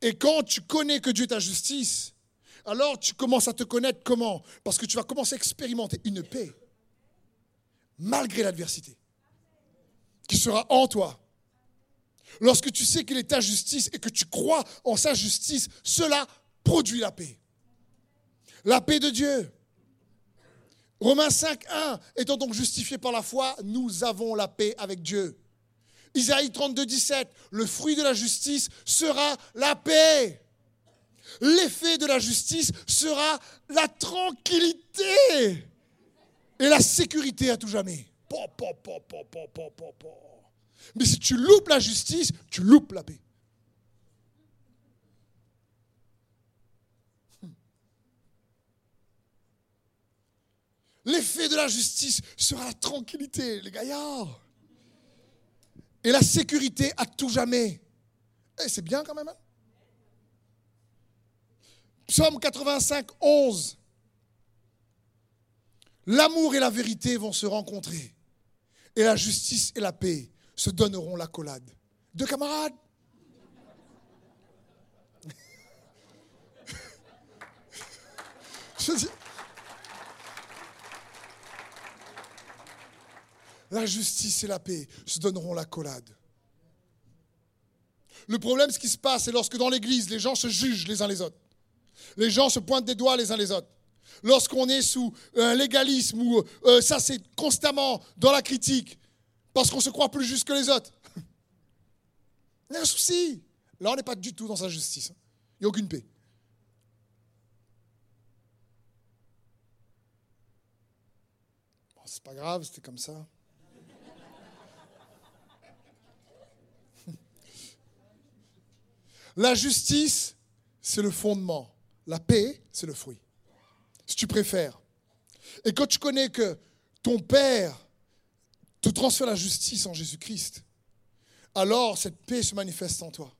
Et quand tu connais que Dieu est ta justice, alors tu commences à te connaître comment? Parce que tu vas commencer à expérimenter une paix, malgré l'adversité, qui sera en toi. Lorsque tu sais qu'il est ta justice et que tu crois en sa justice, cela produit la paix. La paix de Dieu. Romains 5, 1, étant donc justifiés par la foi, nous avons la paix avec Dieu. Isaïe 32, 17, le fruit de la justice sera la paix. L'effet de la justice sera la tranquillité et la sécurité à tout jamais. Mais si tu loupes la justice, tu loupes la paix. L'effet de la justice sera la tranquillité, les gaillards. Et la sécurité à tout jamais. Eh, c'est bien quand même. Hein? Psaume 85, 11. L'amour et la vérité vont se rencontrer. Et la justice et la paix se donneront l'accolade. Deux camarades? Je dis, la justice et la paix se donneront l'accolade. Le problème, ce qui se passe, c'est lorsque dans l'Église, les gens se jugent les uns les autres. Les gens se pointent des doigts les uns les autres. Lorsqu'on est sous un légalisme, ou euh, ça c'est constamment dans la critique, parce qu'on se croit plus juste que les autres. Il y a un souci. Là, on n'est pas du tout dans sa justice. Il n'y a aucune paix. C'est pas grave, c'était comme ça. La justice, c'est le fondement. La paix, c'est le fruit. Si tu préfères. Et quand tu connais que ton Père te transfère la justice en Jésus-Christ, alors cette paix se manifeste en toi.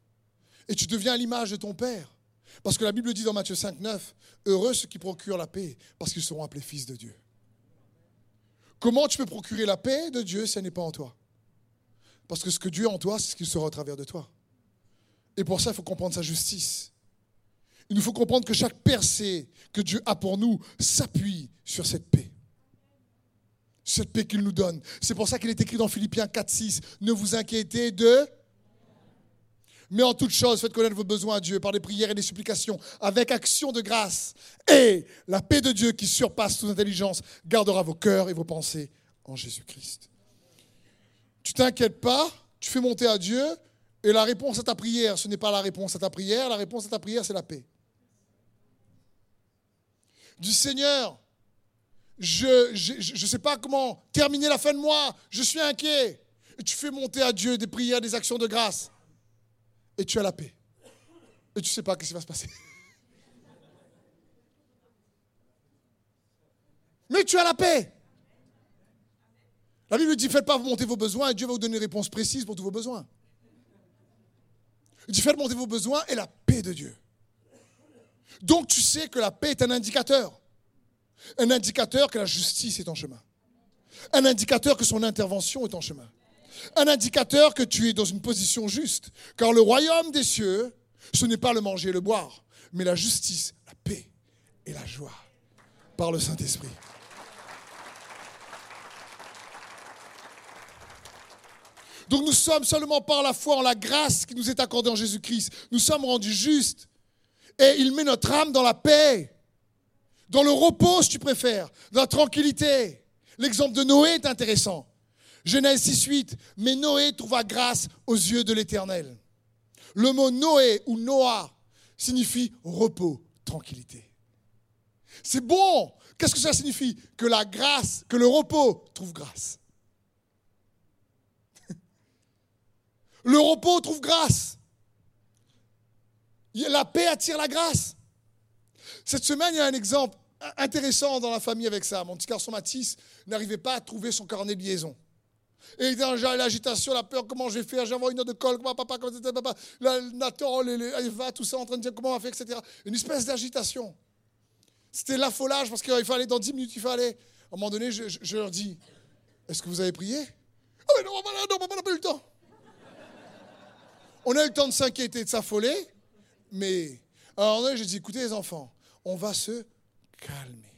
Et tu deviens l'image de ton Père. Parce que la Bible dit dans Matthieu 5, 9, Heureux ceux qui procurent la paix, parce qu'ils seront appelés fils de Dieu. Comment tu peux procurer la paix de Dieu si elle n'est pas en toi? Parce que ce que Dieu est en toi, c'est ce qu'il sera au travers de toi. Et pour ça, il faut comprendre sa justice. Il nous faut comprendre que chaque percée que Dieu a pour nous s'appuie sur cette paix. Cette paix qu'il nous donne. C'est pour ça qu'il est écrit dans Philippiens 4, 6, ne vous inquiétez de... Mais en toute chose, faites connaître vos besoins à Dieu par des prières et des supplications, avec action de grâce. Et la paix de Dieu qui surpasse toute intelligence gardera vos cœurs et vos pensées en Jésus-Christ. Tu t'inquiètes pas, tu fais monter à Dieu, et la réponse à ta prière, ce n'est pas la réponse à ta prière, la réponse à ta prière, c'est la paix. Du Seigneur, je ne sais pas comment terminer la fin de mois, je suis inquiet. Et tu fais monter à Dieu des prières, des actions de grâce. Et tu as la paix. Et tu ne sais pas ce qui va se passer. Mais tu as la paix. La Bible dit, faites pas monter vos besoins et Dieu va vous donner une réponse précise pour tous vos besoins. Faites monter vos besoins et la paix de Dieu. Donc tu sais que la paix est un indicateur. Un indicateur que la justice est en chemin. Un indicateur que son intervention est en chemin. Un indicateur que tu es dans une position juste. Car le royaume des cieux, ce n'est pas le manger et le boire, mais la justice, la paix et la joie par le Saint-Esprit. Donc nous sommes seulement par la foi en la grâce qui nous est accordée en Jésus-Christ. Nous sommes rendus justes. Et il met notre âme dans la paix, dans le repos si tu préfères, dans la tranquillité. L'exemple de Noé est intéressant. Genèse 6, 8. Mais Noé trouva grâce aux yeux de l'Éternel. Le mot Noé ou Noah signifie repos, tranquillité. C'est bon. Qu'est-ce que ça signifie? Que la grâce, que le repos trouve grâce. Le repos trouve grâce. La paix attire la grâce. Cette semaine, il y a un exemple intéressant dans la famille avec ça. Mon petit garçon Mathis n'arrivait pas à trouver son carnet de liaison. Et dans l'agitation, la peur, comment je vais faire, j'envoie une heure de colle, comment papa, comment papa, Nathan, Eva, tout ça en train de dire comment on va faire, etc. Une espèce d'agitation. C'était l'affolage parce qu'il fallait, dans 10 minutes, il fallait. À un moment donné, je, leur dis, est-ce que vous avez prié Ah mais non, non, non, on n'a pas eu le temps. On a eu le temps de s'inquiéter, de s'affoler. mais alors là, j'ai dit, écoutez les enfants, on va se calmer.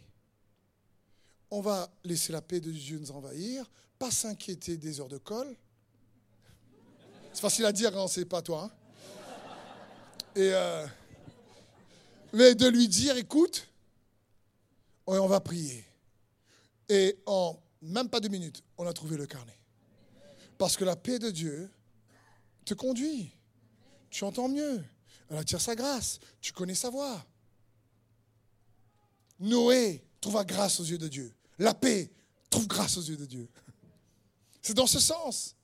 On va laisser la paix de Dieu nous envahir, pas s'inquiéter des heures de colle. C'est facile à dire quand c'est pas toi. Hein. Euh, mais de lui dire, écoute, on va prier. Et en même pas deux minutes, on a trouvé le carnet. Parce que la paix de Dieu te conduit. Tu entends mieux. Elle attire sa grâce. Tu connais sa voix. Noé trouva grâce aux yeux de Dieu. La paix trouve grâce aux yeux de Dieu. C'est dans ce sens.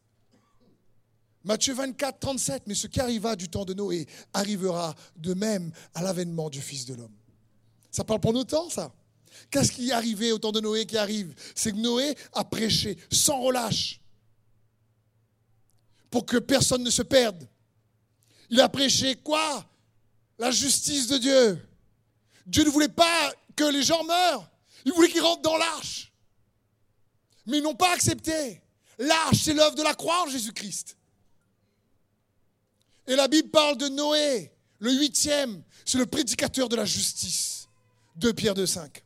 Matthieu 24, 37, mais ce qui arriva du temps de Noé arrivera de même à l'avènement du Fils de l'homme. Ça parle pour nos temps, ça. Qu'est-ce qui est arrivé au temps de Noé qui arrive? C'est que Noé a prêché sans relâche pour que personne ne se perde. Il a prêché quoi? La justice de Dieu. Dieu ne voulait pas que les gens meurent. Il voulait qu'ils rentrent dans l'arche. Mais ils n'ont pas accepté. L'arche, c'est l'œuvre de la croix en Jésus-Christ. Et la Bible parle de Noé, le huitième, c'est le prédicateur de la justice. De Pierre 2, 5.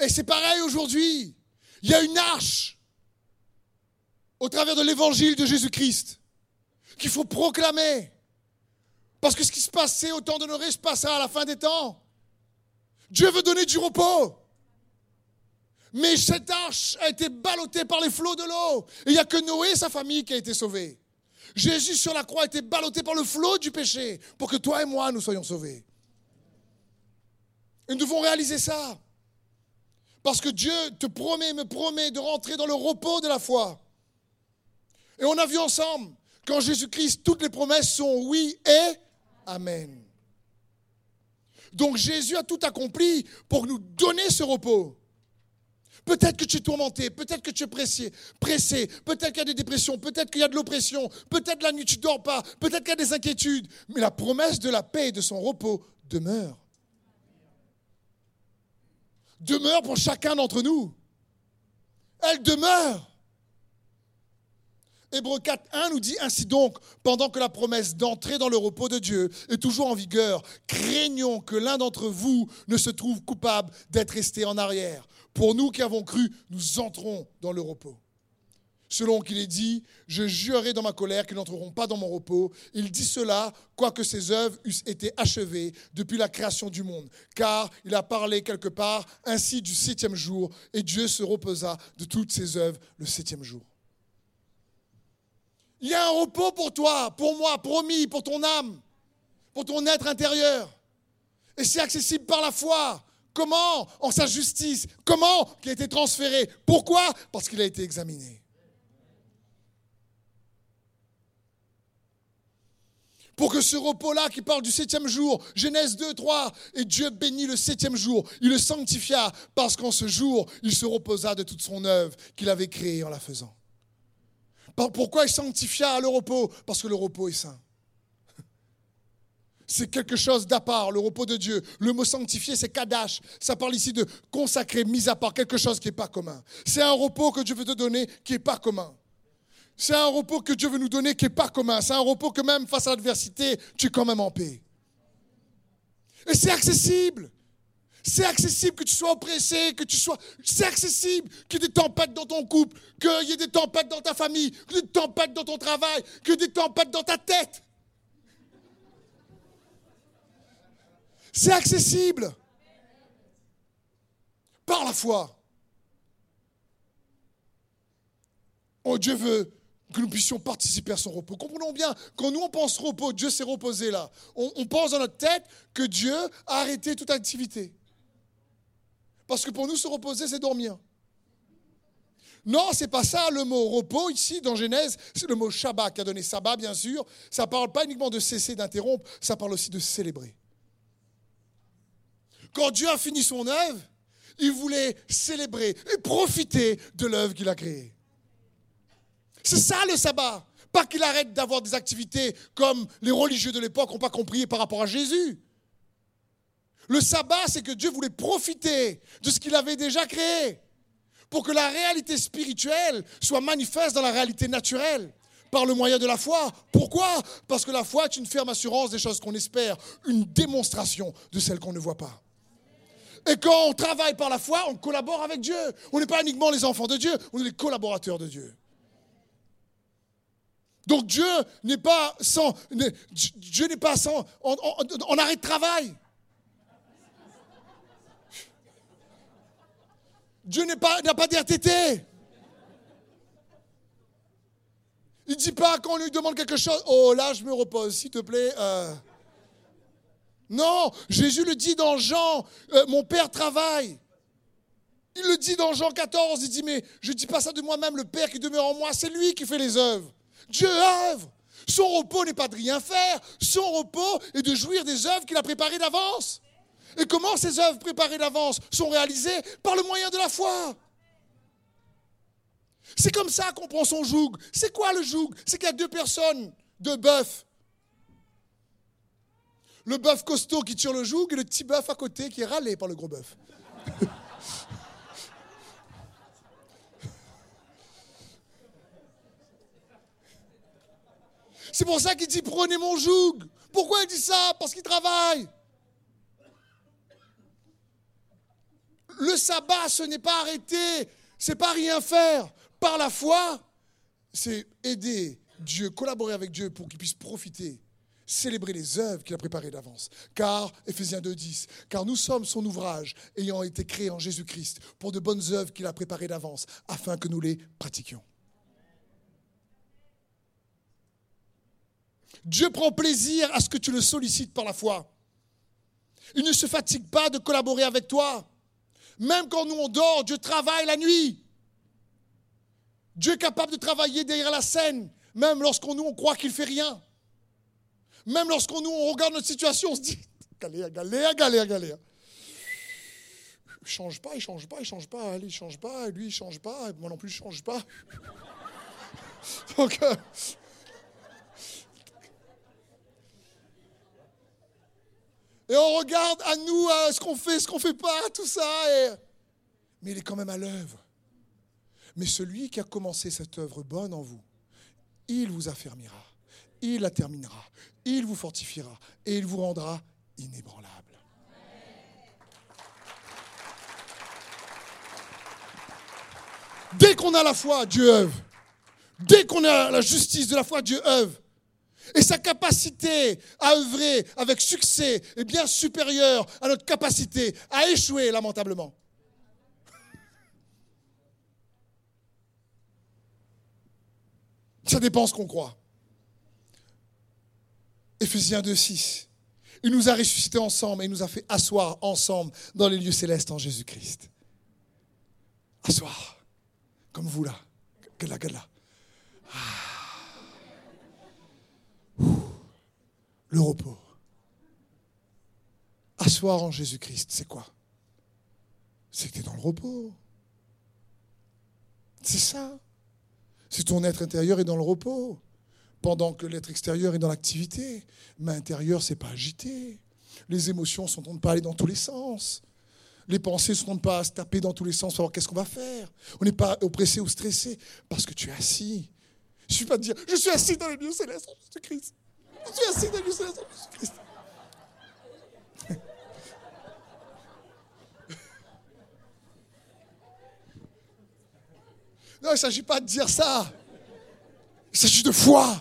Et c'est pareil aujourd'hui. Il y a une arche au travers de l'évangile de Jésus-Christ qu'il faut proclamer. Parce que ce qui se passait au temps de Noé se passera à la fin des temps. Dieu veut donner du repos. Mais cette arche a été ballottée par les flots de l'eau. Et il n'y a que Noé et sa famille qui a été sauvés. Jésus sur la croix a été ballotté par le flot du péché pour que toi et moi nous soyons sauvés. Et nous devons réaliser ça. Parce que Dieu te promet, me promet de rentrer dans le repos de la foi. Et on a vu ensemble qu'en Jésus-Christ, toutes les promesses sont oui et Amen. Donc Jésus a tout accompli pour nous donner ce repos. Peut-être que tu es tourmenté, peut-être que tu es pressé, pressé, peut-être qu'il y a des dépressions, peut-être qu'il y a de l'oppression, peut-être la nuit tu ne dors pas, peut-être qu'il y a des inquiétudes, mais la promesse de la paix et de son repos demeure. Demeure pour chacun d'entre nous. Elle demeure. Hébreu 4, 1 nous dit ainsi donc, pendant que la promesse d'entrer dans le repos de Dieu est toujours en vigueur, craignons que l'un d'entre vous ne se trouve coupable d'être resté en arrière. Pour nous qui avons cru, nous entrons dans le repos. Selon qu'il est dit, je jurerai dans ma colère qu'ils n'entreront pas dans mon repos. Il dit cela, quoique ses œuvres eussent été achevées depuis la création du monde. Car il a parlé quelque part ainsi du septième jour, et Dieu se reposa de toutes ses œuvres le septième jour. Il y a un repos pour toi, pour moi, promis, pour ton âme, pour ton être intérieur. Et c'est accessible par la foi. Comment? En sa justice. Comment? Qui a été transféré. Pourquoi? Parce qu'il a été examiné. Pour que ce repos-là qui parle du septième jour, Genèse 2, 3, et Dieu bénit le septième jour, il le sanctifia parce qu'en ce jour, il se reposa de toute son œuvre qu'il avait créée en la faisant. Pourquoi il sanctifia le repos Parce que le repos est saint. C'est quelque chose d'à part, le repos de Dieu. Le mot sanctifié, c'est kadash. Ça parle ici de consacrer, mis à part, quelque chose qui n'est pas commun. C'est un repos que Dieu veut te donner qui n'est pas commun. C'est un repos que Dieu veut nous donner qui n'est pas commun. C'est un repos que même face à l'adversité, tu es quand même en paix. Et c'est accessible. C'est accessible que tu sois oppressé, que tu sois. C'est accessible qu'il y ait des tempêtes dans ton couple, qu'il y ait des tempêtes dans ta famille, qu'il y ait des tempêtes dans ton travail, qu'il y ait des tempêtes dans ta tête. C'est accessible. Par la foi. Oh, Dieu veut que nous puissions participer à son repos. Comprenons bien, quand nous on pense repos, Dieu s'est reposé là. On, on pense dans notre tête que Dieu a arrêté toute activité. Parce que pour nous, se reposer, c'est dormir. Non, c'est pas ça le mot repos ici dans Genèse, c'est le mot Shabbat qui a donné sabbat bien sûr. Ça parle pas uniquement de cesser d'interrompre, ça parle aussi de célébrer. Quand Dieu a fini son œuvre, il voulait célébrer et profiter de l'œuvre qu'il a créée. C'est ça le sabbat. Pas qu'il arrête d'avoir des activités comme les religieux de l'époque n'ont pas compris par rapport à Jésus. Le sabbat, c'est que Dieu voulait profiter de ce qu'il avait déjà créé pour que la réalité spirituelle soit manifeste dans la réalité naturelle. Par le moyen de la foi. Pourquoi? Parce que la foi est une ferme assurance des choses qu'on espère, une démonstration de celles qu'on ne voit pas. Et quand on travaille par la foi, on collabore avec Dieu. On n'est pas uniquement les enfants de Dieu, on est les collaborateurs de Dieu. Donc Dieu n'est pas sans, Dieu n'est pas sans, en, arrêt de travail. Dieu n'a pas, pas d'RTT. Il ne dit pas quand on lui demande quelque chose, oh là je me repose, s'il te plaît. Euh. Non, Jésus le dit dans Jean, euh, mon Père travaille. Il le dit dans Jean 14, il dit, mais je ne dis pas ça de moi-même, le Père qui demeure en moi, c'est lui qui fait les œuvres. Dieu œuvre. Son repos n'est pas de rien faire, son repos est de jouir des œuvres qu'il a préparées d'avance. Et comment ces œuvres préparées d'avance sont réalisées Par le moyen de la foi? C'est comme ça qu'on prend son joug. C'est quoi le joug? C'est qu'il y a deux personnes, deux bœufs. Le bœuf costaud qui tire le joug et le petit bœuf à côté qui est râlé par le gros bœuf. C'est pour ça qu'il dit prenez mon joug. Pourquoi il dit ça? Parce qu'il travaille. Le sabbat, ce n'est pas arrêter, c'est pas rien faire. Par la foi, c'est aider Dieu, collaborer avec Dieu pour qu'il puisse profiter, célébrer les œuvres qu'il a préparées d'avance. Car, Ephésiens 2.10, car nous sommes son ouvrage, ayant été créés en Jésus-Christ pour de bonnes œuvres qu'il a préparées d'avance, afin que nous les pratiquions. Dieu prend plaisir à ce que tu le sollicites par la foi. Il ne se fatigue pas de collaborer avec toi. Même quand nous on dort, Dieu travaille la nuit. Dieu est capable de travailler derrière la scène, même lorsqu'on nous on croit qu'il fait rien. Même lorsqu'on nous on regarde notre situation, on se dit galère, galère, galère, galère. Il change pas, il change pas, il change pas, allez, il change pas, lui il change pas, moi non plus je change pas. Donc, euh, Et on regarde à nous ce qu'on fait, ce qu'on fait pas, tout ça. Mais il est quand même à l'œuvre. Mais celui qui a commencé cette œuvre bonne en vous, il vous affermira, il la terminera, il vous fortifiera et il vous rendra inébranlable. Dès qu'on a la foi, Dieu œuvre. Dès qu'on a la justice de la foi, Dieu œuvre. Et sa capacité à œuvrer avec succès est bien supérieure à notre capacité à échouer lamentablement. Ça dépend ce qu'on croit. Éphésiens 2, 6. Il nous a ressuscités ensemble et il nous a fait asseoir ensemble dans les lieux célestes en Jésus-Christ. Asseoir. Comme vous là. Gala. Le repos. Asseoir en Jésus-Christ, c'est quoi? C'est que tu es dans le repos. C'est ça. C'est ton être intérieur est dans le repos. Pendant que l'être extérieur est dans l'activité. Mais intérieur, c'est pas agité. Les émotions sont pas aller dans tous les sens. Les pensées sont ne pas se taper dans tous les sens savoir qu'est-ce qu'on va faire. On n'est pas oppressé ou stressé parce que tu es assis. Je ne suis pas de dire, je suis assis dans le lieu céleste en Jésus-Christ. Je suis assis dans le Jésus Christ. Non, il ne s'agit pas de dire ça. Il s'agit de foi.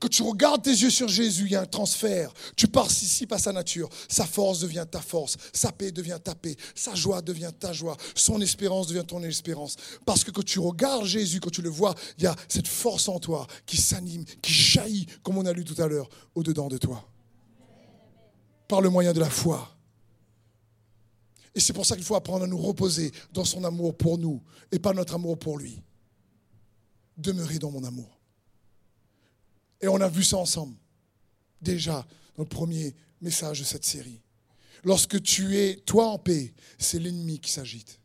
Quand tu regardes tes yeux sur Jésus, il y a un transfert. Tu participes à sa nature. Sa force devient ta force. Sa paix devient ta paix. Sa joie devient ta joie. Son espérance devient ton espérance. Parce que quand tu regardes Jésus, quand tu le vois, il y a cette force en toi qui s'anime, qui jaillit, comme on a lu tout à l'heure, au-dedans de toi. Par le moyen de la foi. Et c'est pour ça qu'il faut apprendre à nous reposer dans son amour pour nous et pas notre amour pour lui. Demeurer dans mon amour. Et on a vu ça ensemble. Déjà, dans le premier message de cette série. Lorsque tu es, toi, en paix, c'est l'ennemi qui s'agite.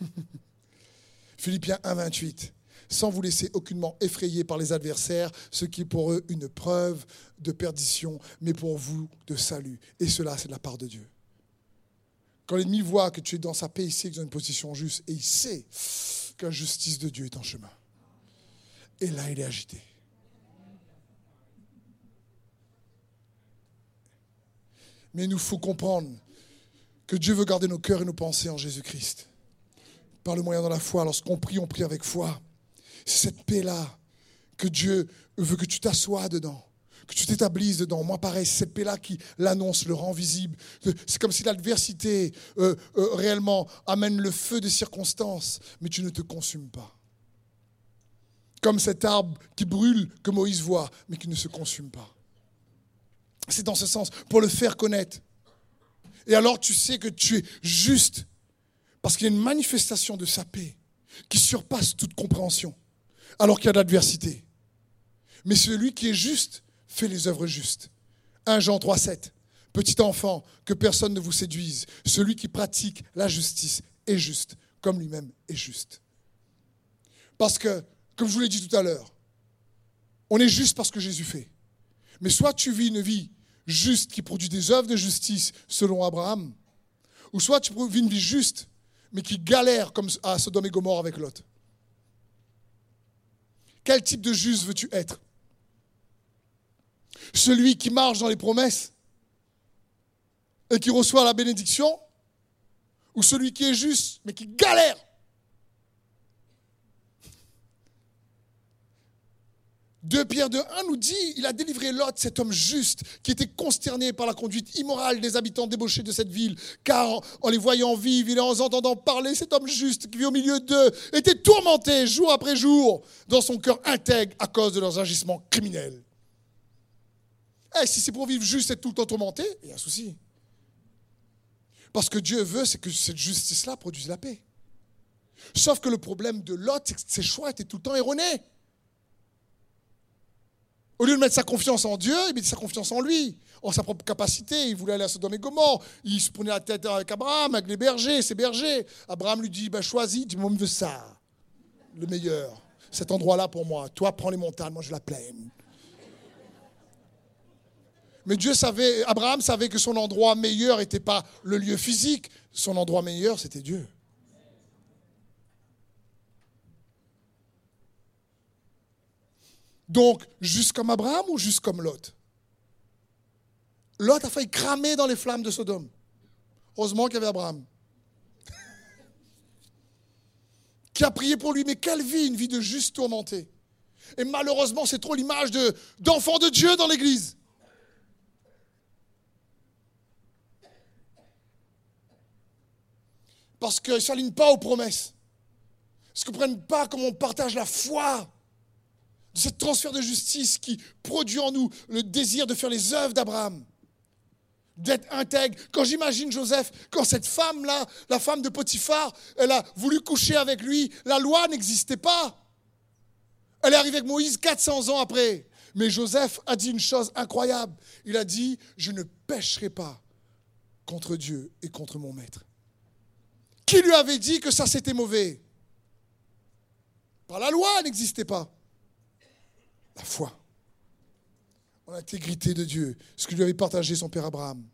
Philippiens 1, 28. Sans vous laisser aucunement effrayer par les adversaires, ce qui est pour eux une preuve de perdition, mais pour vous de salut. Et cela, c'est de la part de Dieu. Quand l'ennemi voit que tu es dans sa paix, il sait que tu as une position juste et il sait que la justice de Dieu est en chemin. Et là, il est agité. Mais il nous faut comprendre que Dieu veut garder nos cœurs et nos pensées en Jésus-Christ. Par le moyen de la foi, lorsqu'on prie, on prie avec foi. Cette paix-là que Dieu veut que tu t'assoies dedans, que tu t'établisses dedans. Moi, pareil, cette paix-là qui l'annonce, le rend visible. C'est comme si l'adversité euh, euh, réellement amène le feu des circonstances, mais tu ne te consumes pas. Comme cet arbre qui brûle que Moïse voit, mais qui ne se consume pas. C'est dans ce sens, pour le faire connaître. Et alors tu sais que tu es juste, parce qu'il y a une manifestation de sa paix qui surpasse toute compréhension, alors qu'il y a de l'adversité. Mais celui qui est juste fait les œuvres justes. 1 Jean 3, 7. Petit enfant, que personne ne vous séduise. Celui qui pratique la justice est juste, comme lui-même est juste. Parce que, comme je vous l'ai dit tout à l'heure, on est juste parce que Jésus fait. Mais soit tu vis une vie juste qui produit des œuvres de justice selon Abraham, ou soit tu vis une vie juste, mais qui galère comme à Sodome et Gomorre avec Lot. Quel type de juste veux-tu être? Celui qui marche dans les promesses et qui reçoit la bénédiction Ou celui qui est juste mais qui galère 2 Pierre 2, 1 nous dit, il a délivré Lot, cet homme juste, qui était consterné par la conduite immorale des habitants débauchés de cette ville, car en les voyant vivre, et en entendant parler, cet homme juste qui vit au milieu d'eux, était tourmenté jour après jour dans son cœur intègre à cause de leurs agissements criminels. Eh, si c'est pour vivre juste et tout le temps tourmenté, il y a un souci. Parce que Dieu veut, c'est que cette justice-là produise la paix. Sauf que le problème de Lot, c'est que ses choix étaient tout le temps erronés. Au lieu de mettre sa confiance en Dieu, il met sa confiance en lui, en sa propre capacité. Il voulait aller à Sodome et Gomorre. Il se prenait la tête avec Abraham, avec les bergers, ses bergers. Abraham lui dit bah, Choisis, dis-moi, me veut ça, le meilleur. Cet endroit-là pour moi. Toi, prends les montagnes, moi je la plaine. Mais Dieu savait, Abraham savait que son endroit meilleur n'était pas le lieu physique. Son endroit meilleur, c'était Dieu. Donc, juste comme Abraham ou juste comme Lot? Lot a failli cramer dans les flammes de Sodome. Heureusement qu'il y avait Abraham. qui a prié pour lui. Mais quelle vie, une vie de juste tourmenté. Et malheureusement, c'est trop l'image d'enfants de, Dieu dans l'Église. Parce qu'ils ne s'alignent pas aux promesses. Qu'ils ne comprennent pas comment on partage la foi ce transfert de justice qui produit en nous le désir de faire les œuvres d'Abraham, d'être intègre. Quand j'imagine Joseph, quand cette femme-là, la femme de Potiphar, elle a voulu coucher avec lui, la loi n'existait pas. Elle est arrivée avec Moïse 400 ans après. Mais Joseph a dit une chose incroyable. Il a dit, je ne pêcherai pas contre Dieu et contre mon maître. Qui lui avait dit que ça c'était mauvais? Par la loi, n'existait pas. La foi. En l'intégrité de Dieu. Ce que lui avait partagé son père Abraham.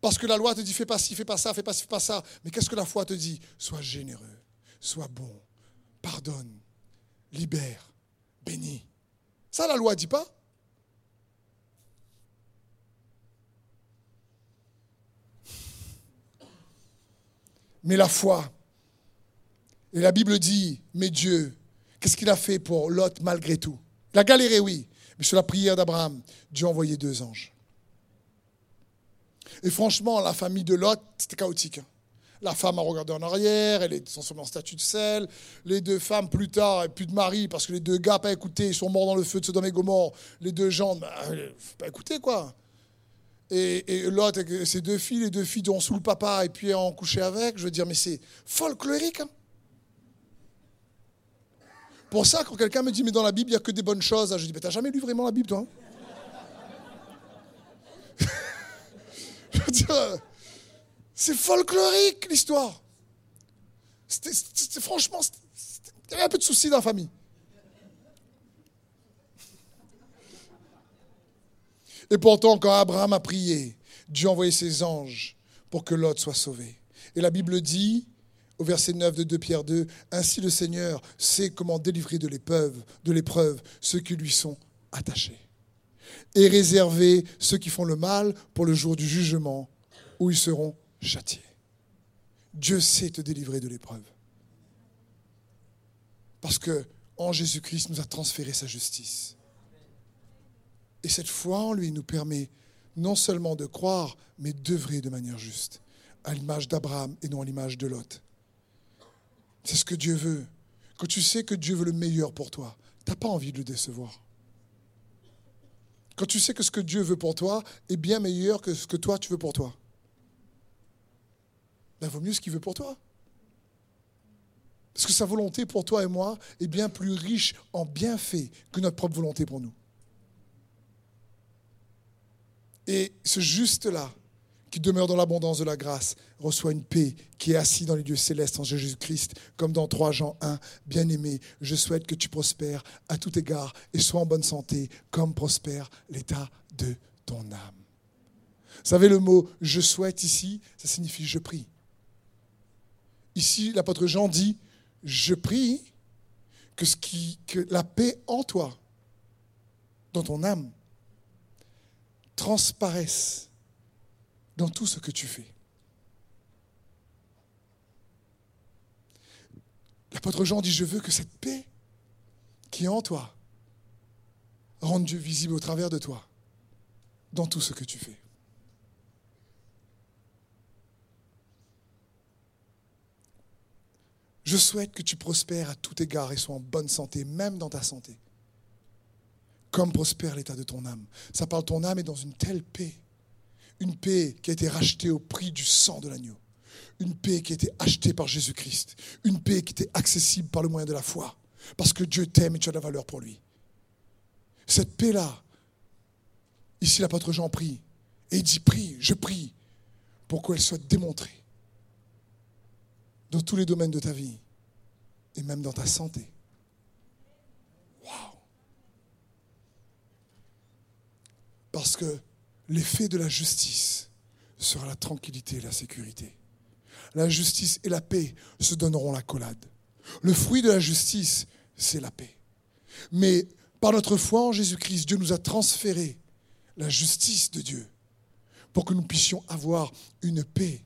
Parce que la loi te dit fais pas ci, fais pas ça, fais pas ci, fais pas ça. Mais qu'est-ce que la foi te dit? Sois généreux, sois bon, pardonne, libère, bénis. Ça, la loi ne dit pas. Mais la foi. Et la Bible dit, mais Dieu, qu'est-ce qu'il a fait pour Lot malgré tout? La galéré, oui. Mais sur la prière d'Abraham, Dieu a envoyé deux anges. Et franchement, la famille de Lot, c'était chaotique. Hein. La femme a regardé en arrière, elle est seulement en statut de sel. Les deux femmes, plus tard, plus de mari, parce que les deux gars pas écouté, ils sont morts dans le feu de Sodome et. Les deux gens, bah, faut pas écouter, quoi. Et, et Lot, ses deux filles, les deux filles ont sous le papa et puis ont couché avec. Je veux dire, mais c'est folklorique. Hein. Pour ça, quand quelqu'un me dit, mais dans la Bible, il n'y a que des bonnes choses, je dis, mais t'as jamais lu vraiment la Bible, toi hein c'est folklorique, l'histoire. franchement, il y avait un peu de soucis dans la famille. Et pourtant, quand Abraham a prié, Dieu a envoyé ses anges pour que Lot soit sauvé. Et la Bible dit, au verset 9 de 2 Pierre 2, Ainsi le Seigneur sait comment délivrer de l'épreuve, de l'épreuve ceux qui lui sont attachés. Et réserver ceux qui font le mal pour le jour du jugement, où ils seront châtiés. Dieu sait te délivrer de l'épreuve. Parce que en Jésus-Christ nous a transféré sa justice. Et cette foi en lui nous permet non seulement de croire, mais d'œuvrer de manière juste, à l'image d'Abraham et non à l'image de Lot. C'est ce que Dieu veut. Quand tu sais que Dieu veut le meilleur pour toi, tu n'as pas envie de le décevoir. Quand tu sais que ce que Dieu veut pour toi est bien meilleur que ce que toi tu veux pour toi, ben, vaut mieux ce qu'il veut pour toi. Parce que sa volonté pour toi et moi est bien plus riche en bienfaits que notre propre volonté pour nous. Et ce juste-là, qui demeure dans l'abondance de la grâce, reçoit une paix qui est assise dans les lieux célestes en Jésus-Christ, comme dans 3 Jean 1. Bien-aimé, je souhaite que tu prospères à tout égard et sois en bonne santé, comme prospère l'état de ton âme. Vous savez, le mot je souhaite ici, ça signifie je prie. Ici, l'apôtre Jean dit je prie que, ce qui, que la paix en toi, dans ton âme, transparaisse dans tout ce que tu fais. L'apôtre Jean dit, je veux que cette paix qui est en toi rende Dieu visible au travers de toi, dans tout ce que tu fais. Je souhaite que tu prospères à tout égard et sois en bonne santé, même dans ta santé. Comme prospère l'état de ton âme. Ça parle ton âme est dans une telle paix. Une paix qui a été rachetée au prix du sang de l'agneau. Une paix qui a été achetée par Jésus-Christ. Une paix qui était accessible par le moyen de la foi. Parce que Dieu t'aime et tu as de la valeur pour lui. Cette paix-là, ici l'apôtre Jean prie. Et il dit, prie, je prie, pour qu'elle soit démontrée dans tous les domaines de ta vie et même dans ta santé. Waouh! Parce que l'effet de la justice sera la tranquillité et la sécurité. La justice et la paix se donneront la collade. Le fruit de la justice, c'est la paix. Mais par notre foi en Jésus-Christ, Dieu nous a transféré la justice de Dieu pour que nous puissions avoir une paix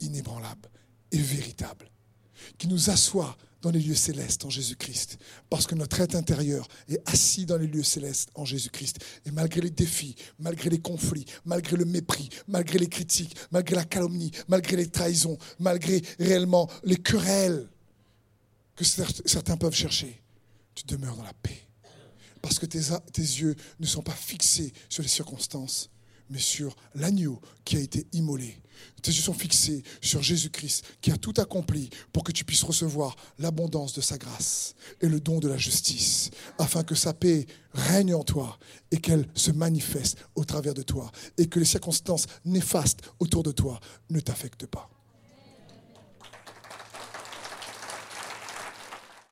inébranlable et véritable, qui nous assoit dans les lieux célestes en Jésus-Christ, parce que notre être intérieur est assis dans les lieux célestes en Jésus-Christ. Et malgré les défis, malgré les conflits, malgré le mépris, malgré les critiques, malgré la calomnie, malgré les trahisons, malgré réellement les querelles que certains peuvent chercher, tu demeures dans la paix. Parce que tes, tes yeux ne sont pas fixés sur les circonstances, mais sur l'agneau qui a été immolé. Tes yeux sont fixés sur Jésus-Christ qui a tout accompli pour que tu puisses recevoir l'abondance de sa grâce et le don de la justice, afin que sa paix règne en toi et qu'elle se manifeste au travers de toi et que les circonstances néfastes autour de toi ne t'affectent pas.